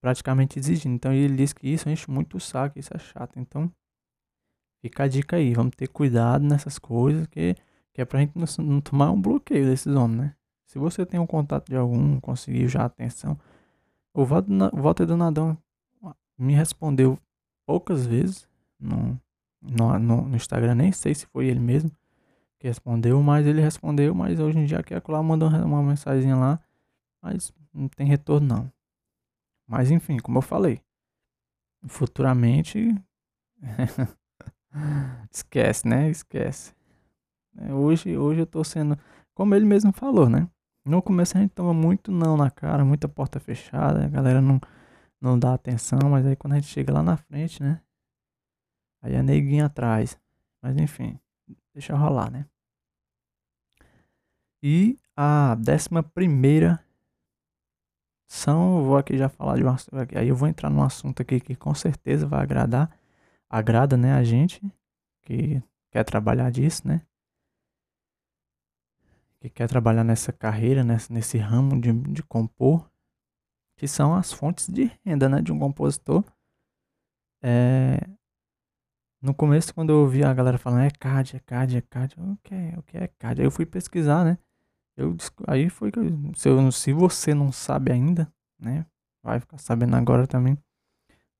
Praticamente exigindo. Então ele diz que isso enche muito o saco, isso é chato. Então, fica a dica aí, vamos ter cuidado nessas coisas, que, que é pra gente não, não tomar um bloqueio desses homens, né? Se você tem um contato de algum, conseguiu já atenção. O Walter Donadão me respondeu poucas vezes no, no, no, Instagram, nem sei se foi ele mesmo que respondeu, mas ele respondeu, mas hoje em dia quer lá mandou uma mensagem lá, mas não tem retorno não. Mas enfim, como eu falei, futuramente esquece, né? Esquece. É, hoje, hoje eu tô sendo, como ele mesmo falou, né? No começo a gente toma muito não na cara, muita porta fechada, a galera não, não dá atenção, mas aí quando a gente chega lá na frente, né? Aí a neguinha atrás. Mas enfim, deixa rolar, né? E a décima primeira são, eu vou aqui já falar de um assunto, aí eu vou entrar num assunto aqui que com certeza vai agradar, agrada, né, a gente que quer trabalhar disso, né? Que quer trabalhar nessa carreira, nesse, nesse ramo de, de compor, que são as fontes de renda, né, de um compositor. É, no começo, quando eu ouvi a galera falando é CAD, é CAD, é CAD, o que é, o que é CAD? Aí eu fui pesquisar, né? Eu, aí foi que eu, se, eu, se você não sabe ainda, né? Vai ficar sabendo agora também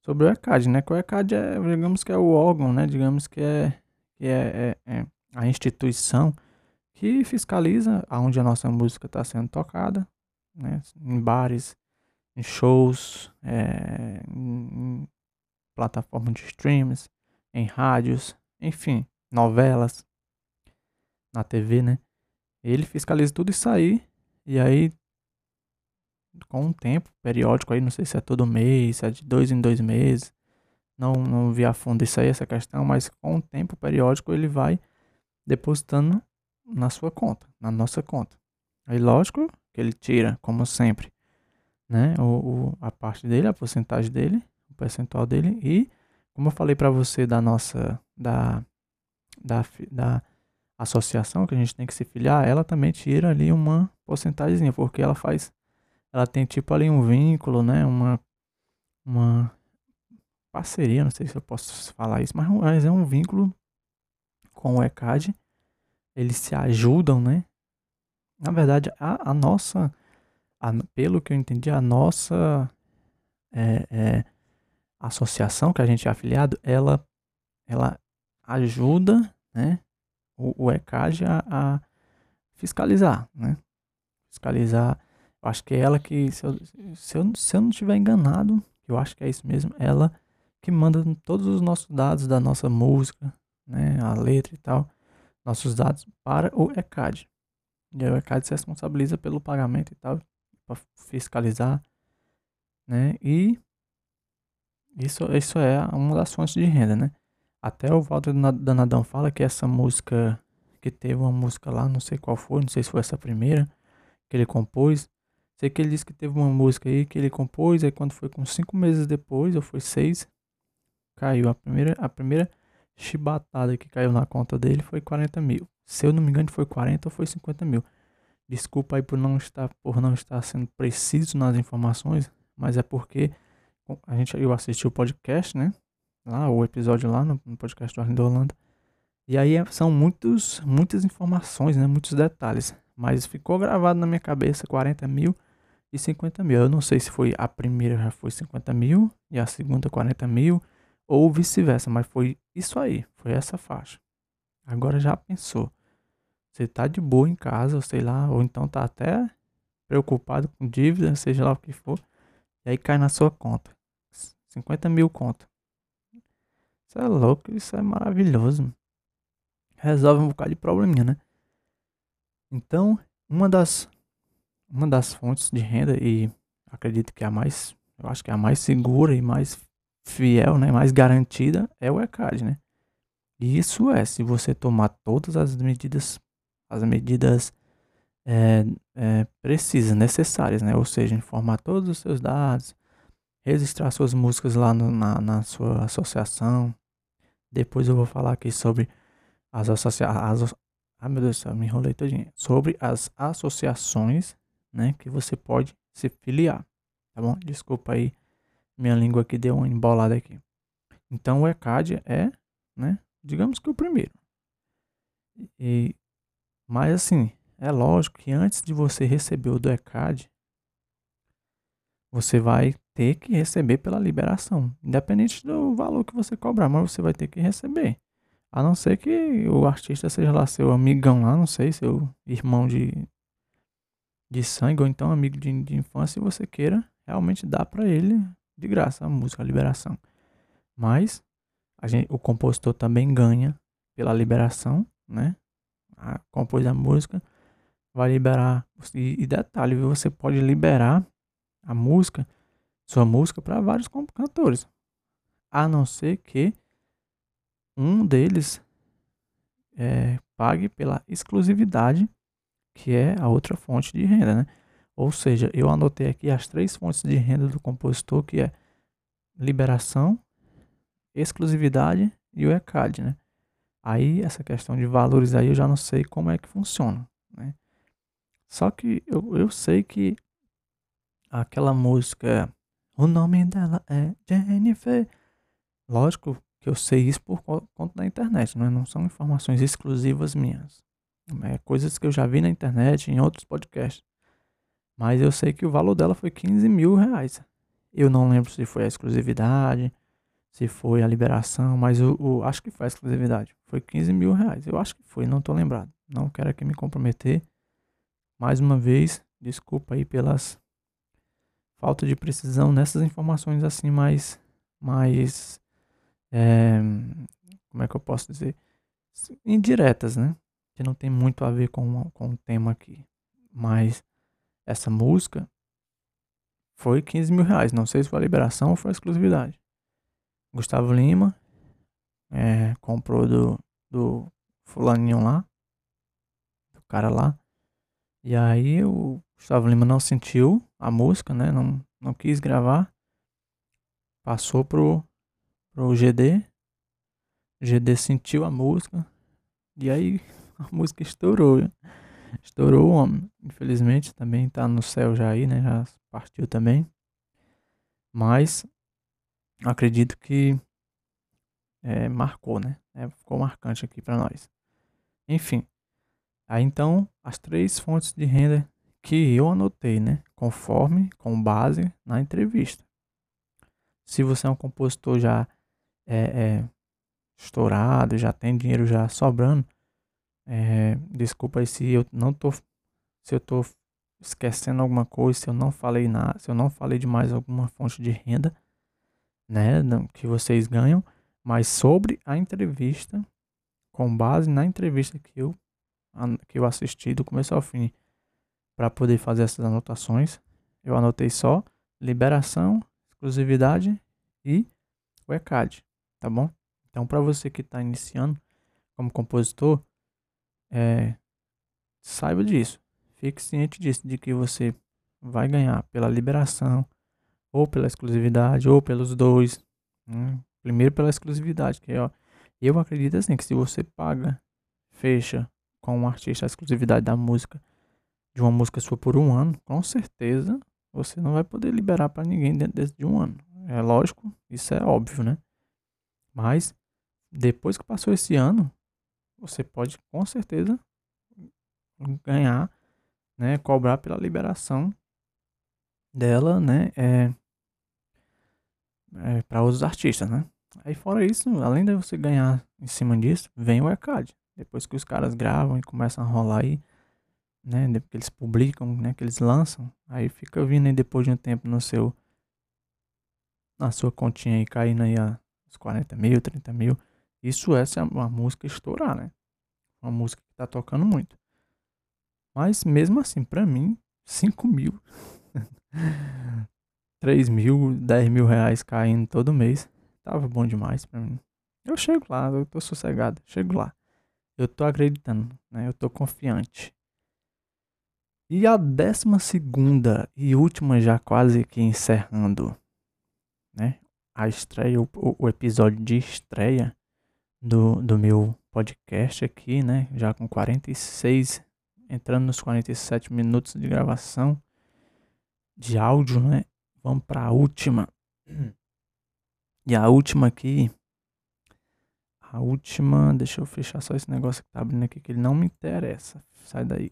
sobre o ECAD, né? Que o ECAD é, digamos que é o órgão, né? Digamos que é, que é, é, é a instituição que fiscaliza aonde a nossa música está sendo tocada, né? Em bares, em shows, é, em, em plataformas de streams, em rádios, enfim, novelas, na TV, né? Ele fiscaliza tudo isso aí. E aí, com um tempo periódico aí, não sei se é todo mês, se é de dois em dois meses. Não, não vi a fundo isso aí, essa questão, mas com um tempo periódico ele vai depositando na sua conta, na nossa conta. Aí, lógico que ele tira, como sempre, né, o, o a parte dele, a porcentagem dele, o percentual dele e, como eu falei para você da nossa, da, da, da associação que a gente tem que se filiar, ela também tira ali uma porcentagem, porque ela faz, ela tem tipo ali um vínculo, né, uma, uma parceria, não sei se eu posso falar isso, mas, é um vínculo com o ECAD, eles se ajudam, né, na verdade a, a nossa, a, pelo que eu entendi, a nossa é, é, associação que a gente é afiliado, ela, ela ajuda, né, o, o ECAD a, a, fiscalizar, né? Fiscalizar. Eu acho que é ela que, se eu, se eu, se eu não estiver enganado, eu acho que é isso mesmo, ela que manda todos os nossos dados da nossa música, né? A letra e tal, nossos dados para o ECAD. E aí o ECAD se responsabiliza pelo pagamento e tal, para fiscalizar, né? E isso, isso é uma das fontes de renda, né? Até o Walter Danadão fala que essa música, que teve uma música lá, não sei qual foi, não sei se foi essa primeira, que ele compôs. Sei que ele disse que teve uma música aí que ele compôs, aí quando foi com cinco meses depois, ou foi seis, caiu. A primeira, a primeira chibatada que caiu na conta dele foi 40 mil. Se eu não me engano, foi 40 ou foi 50 mil. Desculpa aí por não estar, por não estar sendo preciso nas informações, mas é porque a gente, eu assisti o podcast, né? lá, o episódio lá no, no podcast do Arlindo Holanda. E aí é, são muitos, muitas informações, né? Muitos detalhes. Mas ficou gravado na minha cabeça 40 mil e 50 mil. Eu não sei se foi a primeira já foi 50 mil e a segunda 40 mil. Ou vice-versa, mas foi isso aí. Foi essa faixa. Agora já pensou. Você tá de boa em casa, ou sei lá, ou então tá até preocupado com dívida, seja lá o que for. E aí cai na sua conta. 50 mil conto. Isso é louco, isso é maravilhoso. Resolve um bocado de probleminha, né? Então, uma das, uma das fontes de renda, e acredito que é a mais, eu acho que é a mais segura e mais fiel, né? Mais garantida, é o ECAD, né? E isso é, se você tomar todas as medidas, as medidas é, é, precisas, necessárias, né? Ou seja, informar todos os seus dados, registrar suas músicas lá no, na, na sua associação. Depois eu vou falar aqui sobre as associações. Ah, meu Deus do céu, me enrolei todinho. Sobre as associações, né? Que você pode se filiar, tá bom? Desculpa aí, minha língua aqui deu uma embolada aqui. Então o ECAD é, né? Digamos que o primeiro. E, mas assim, é lógico que antes de você receber o do ECAD, você vai ter que receber pela liberação. Independente do valor que você cobrar, mas você vai ter que receber. A não ser que o artista seja lá seu amigão lá, não sei, seu irmão de, de sangue ou então amigo de, de infância e você queira realmente dar para ele de graça a música, a liberação. Mas a gente, o compositor também ganha pela liberação, né? A, compôs a música, vai liberar. E, e detalhe, você pode liberar a música, sua música, para vários cantores. A não ser que um deles é, pague pela exclusividade, que é a outra fonte de renda, né? Ou seja, eu anotei aqui as três fontes de renda do compositor, que é liberação, exclusividade e o ECAD, né? Aí essa questão de valores aí eu já não sei como é que funciona, né? Só que eu, eu sei que aquela música, o nome dela é Jennifer. Lógico que eu sei isso por conta da internet, não, é? não são informações exclusivas minhas. É coisas que eu já vi na internet, em outros podcasts. Mas eu sei que o valor dela foi 15 mil reais. Eu não lembro se foi a exclusividade, se foi a liberação, mas eu, eu acho que foi a exclusividade. Foi 15 mil reais. Eu acho que foi, não estou lembrado. Não quero aqui me comprometer. Mais uma vez, desculpa aí pelas falta de precisão nessas informações assim mais, mais é, como é que eu posso dizer, indiretas, né? Que não tem muito a ver com, com o tema aqui. Mas essa música foi 15 mil reais. Não sei se foi a liberação ou foi a exclusividade. Gustavo Lima é, comprou do, do fulaninho lá, do cara lá. E aí o Gustavo Lima não sentiu a música, né? Não, não quis gravar. Passou pro, pro GD. GD sentiu a música. E aí a música estourou. Estourou o homem. Infelizmente também tá no céu já aí, né? Já partiu também. Mas acredito que é, marcou, né? É, ficou marcante aqui para nós. Enfim. Aí então, as três fontes de renda que eu anotei, né? Conforme, com base na entrevista. Se você é um compositor já é, é, estourado, já tem dinheiro já sobrando, é, desculpa aí se eu não tô, se eu tô esquecendo alguma coisa, se eu não falei nada, se eu não falei de mais alguma fonte de renda, né, que vocês ganham, mas sobre a entrevista, com base na entrevista que eu que eu assisti do começo ao fim, para poder fazer essas anotações. Eu anotei só liberação, exclusividade e o ECAD, tá bom? Então, para você que está iniciando como compositor, é, saiba disso. Fique ciente disso, de que você vai ganhar pela liberação, ou pela exclusividade, ou pelos dois. Né? Primeiro pela exclusividade, que ó, eu acredito assim que se você paga, fecha com um artista a exclusividade da música de uma música sua por um ano, com certeza você não vai poder liberar para ninguém dentro desse de um ano. É lógico, isso é óbvio, né? Mas depois que passou esse ano, você pode com certeza ganhar, né, cobrar pela liberação dela, né, é, é para outros artistas, né? Aí fora isso, além de você ganhar em cima disso, vem o ECAD. Depois que os caras gravam e começam a rolar aí, né? Que eles publicam, né? Que eles lançam. Aí fica vindo aí depois de um tempo no seu na sua continha aí caindo aí a uns 40 mil, 30 mil. Isso é se a, a música estourar, né? Uma música que tá tocando muito. Mas mesmo assim, pra mim, 5 mil, 3 mil, 10 mil reais caindo todo mês, tava bom demais pra mim. Eu chego lá, eu tô sossegado, chego lá. Eu tô acreditando, né? Eu tô confiante. E a décima segunda e última já quase que encerrando, né? A estreia, o, o episódio de estreia do, do meu podcast aqui, né? Já com 46, entrando nos 47 minutos de gravação de áudio, né? Vamos para a última. E a última aqui a última, deixa eu fechar só esse negócio que tá abrindo aqui que ele não me interessa. Sai daí.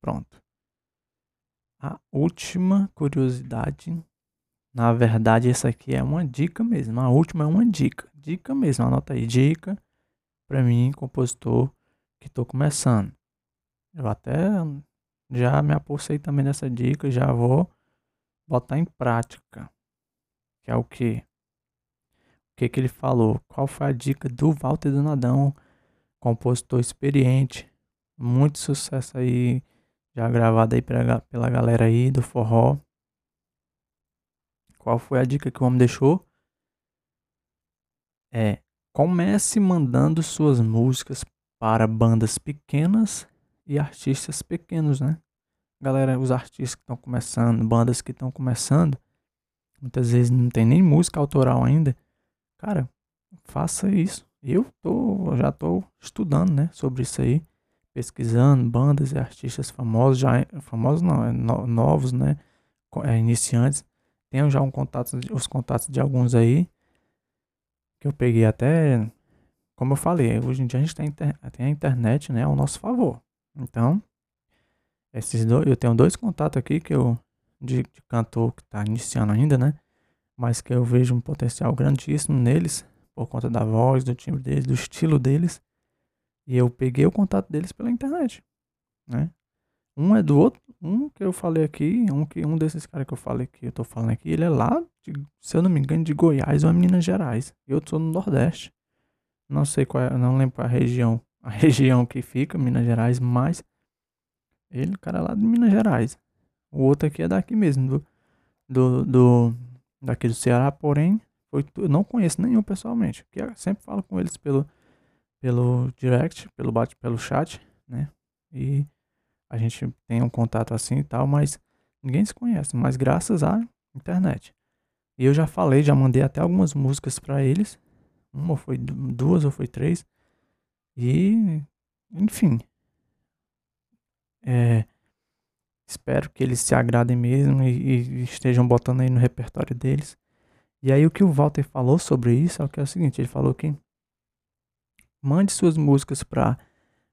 Pronto. A última curiosidade, na verdade essa aqui é uma dica mesmo. A última é uma dica, dica mesmo. Anota aí, dica para mim, compositor que tô começando. Eu até já me apossei também dessa dica, já vou botar em prática. Que é o que? Que, que ele falou, qual foi a dica do Walter Donadão, compositor experiente, muito sucesso aí, já gravado aí pela, pela galera aí do forró. Qual foi a dica que o homem deixou? É, comece mandando suas músicas para bandas pequenas e artistas pequenos, né? Galera, os artistas que estão começando, bandas que estão começando, muitas vezes não tem nem música autoral ainda Cara, faça isso. Eu tô, já tô estudando, né, sobre isso aí, pesquisando bandas e artistas famosos, já famosos não, é no, novos, né, é, iniciantes. Tenho já um contato, os contatos de alguns aí que eu peguei até, como eu falei, hoje em dia a gente tem, tem a internet, né, ao nosso favor. Então, esses dois, eu tenho dois contatos aqui que eu de, de cantor que está iniciando ainda, né? Mas que eu vejo um potencial grandíssimo neles, por conta da voz, do timbre deles, do estilo deles. E eu peguei o contato deles pela internet, né? Um é do outro, um que eu falei aqui, um que um desses caras que eu falei que eu tô falando aqui, ele é lá, de, se eu não me engano, de Goiás ou Minas Gerais. Eu tô no Nordeste. Não sei qual é, não lembro é a região, a região que fica, Minas Gerais, mas ele, o cara é lá de Minas Gerais. O outro aqui é daqui mesmo, do, do, do daqui do Ceará, porém, foi, eu não conheço nenhum pessoalmente. Que sempre falo com eles pelo, pelo direct, pelo bate, pelo chat, né? E a gente tem um contato assim e tal, mas ninguém se conhece, mas graças à internet. E eu já falei, já mandei até algumas músicas para eles. Uma foi duas ou foi três. E, enfim. É, Espero que eles se agradem mesmo e, e, estejam botando aí no repertório deles. E aí o que o Walter falou sobre isso é o que é o seguinte, ele falou que mande suas músicas para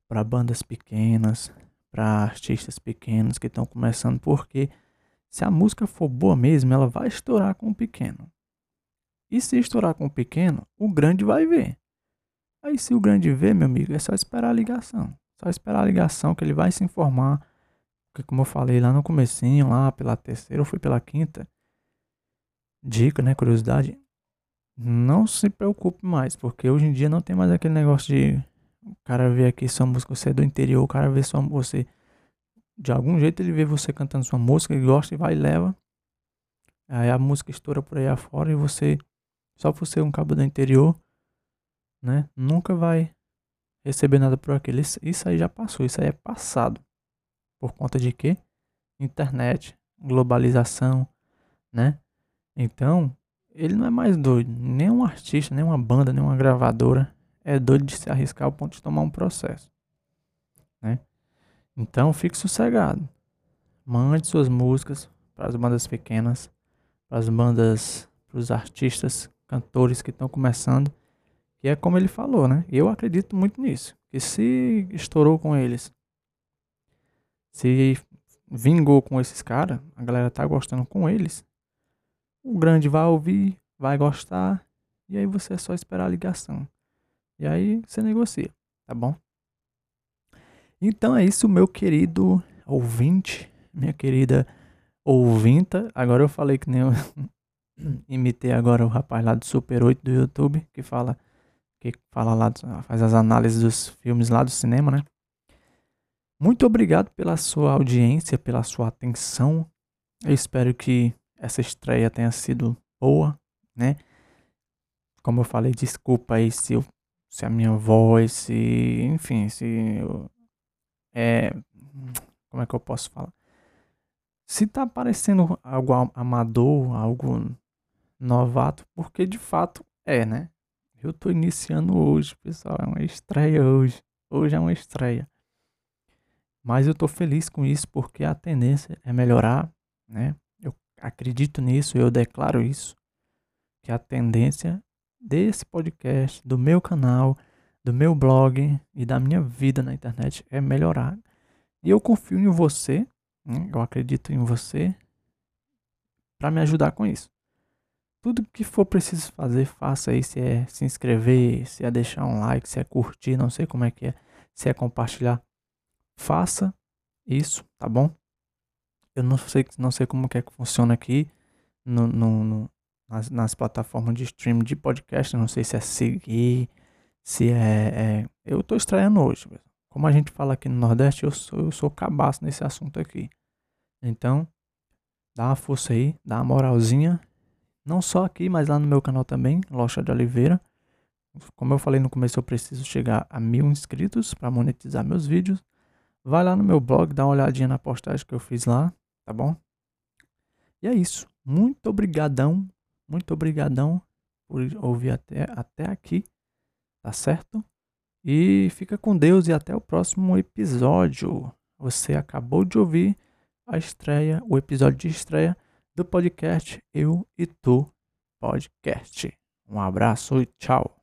para bandas pequenas, para artistas pequenos que estão começando, porque se a música for boa mesmo, ela vai estourar com o pequeno. E se estourar com o pequeno, o grande vai ver. Aí se o grande ver, meu amigo, é só esperar a ligação. Só esperar a ligação que ele vai se informar porque como eu falei lá no comecinho, lá pela terceira ou foi pela quinta, dica, né, curiosidade, não se preocupe mais, porque hoje em dia não tem mais aquele negócio de o cara ver aqui sua música, você é do interior, o cara vê sua você de algum jeito ele vê você cantando sua música, ele gosta e vai e leva. Aí a música estoura por aí afora e você, só por ser um cabo do interior, né, nunca vai receber nada por aquilo. Isso, isso aí já passou, isso aí é passado. Por conta de quê? Internet, globalização, né? Então, ele não é mais doido. Nem um artista, nem uma banda, nem uma gravadora é doido de se arriscar ao ponto de tomar um processo, né? Então, fique sossegado. Mande suas músicas para as bandas pequenas, para as bandas, para os artistas, cantores que estão começando. Que é como ele falou, né? Eu acredito muito nisso. Que se estourou com eles se vingou com esses caras, a galera tá gostando com eles, o grande vai ouvir, vai gostar, e aí você é só esperar a ligação. E aí você negocia, tá bom? Então é isso, meu querido ouvinte, minha querida ouvinta. Agora eu falei que nem eu, Imitei agora o rapaz lá do Super 8 do YouTube, que fala que fala lá, faz as análises dos filmes lá do cinema, né? Muito obrigado pela sua audiência, pela sua atenção. Eu espero que essa estreia tenha sido boa, né? Como eu falei, desculpa aí se, eu, se a minha voz, se, enfim, se eu, é, como é que eu posso falar? Se tá parecendo algo amador, algo novato, porque de fato é, né? Eu tô iniciando hoje, pessoal, é uma estreia hoje. Hoje é uma estreia. Mas eu tô feliz com isso porque a tendência é melhorar, né? Eu acredito nisso, eu declaro isso, que a tendência desse podcast, do meu canal, do meu blog e da minha vida na internet é melhorar. E eu confio em você, né? eu acredito em você para me ajudar com isso. Tudo que for preciso fazer, faça aí. Se é se inscrever, se é deixar um like, se é curtir, não sei como é que é, se é compartilhar. Faça isso, tá bom? Eu não sei, não sei como é que funciona aqui no, no, no nas, nas, plataformas de stream de podcast. Não sei se é seguir, se é. é... Eu tô estreando hoje. Como a gente fala aqui no Nordeste, eu sou, eu sou cabaço nesse assunto aqui. Então, dá uma força aí, dá uma moralzinha não só aqui, mas lá no meu canal também, Loja de Oliveira. Como eu falei no começo, eu preciso chegar a mil inscritos para monetizar meus vídeos. Vai lá no meu blog, dá uma olhadinha na postagem que eu fiz lá, tá bom? E é isso. Muito obrigadão, muito obrigadão por ouvir até, até aqui, tá certo? E fica com Deus e até o próximo episódio. Você acabou de ouvir a estreia, o episódio de estreia do podcast Eu e Tu Podcast. Um abraço e tchau.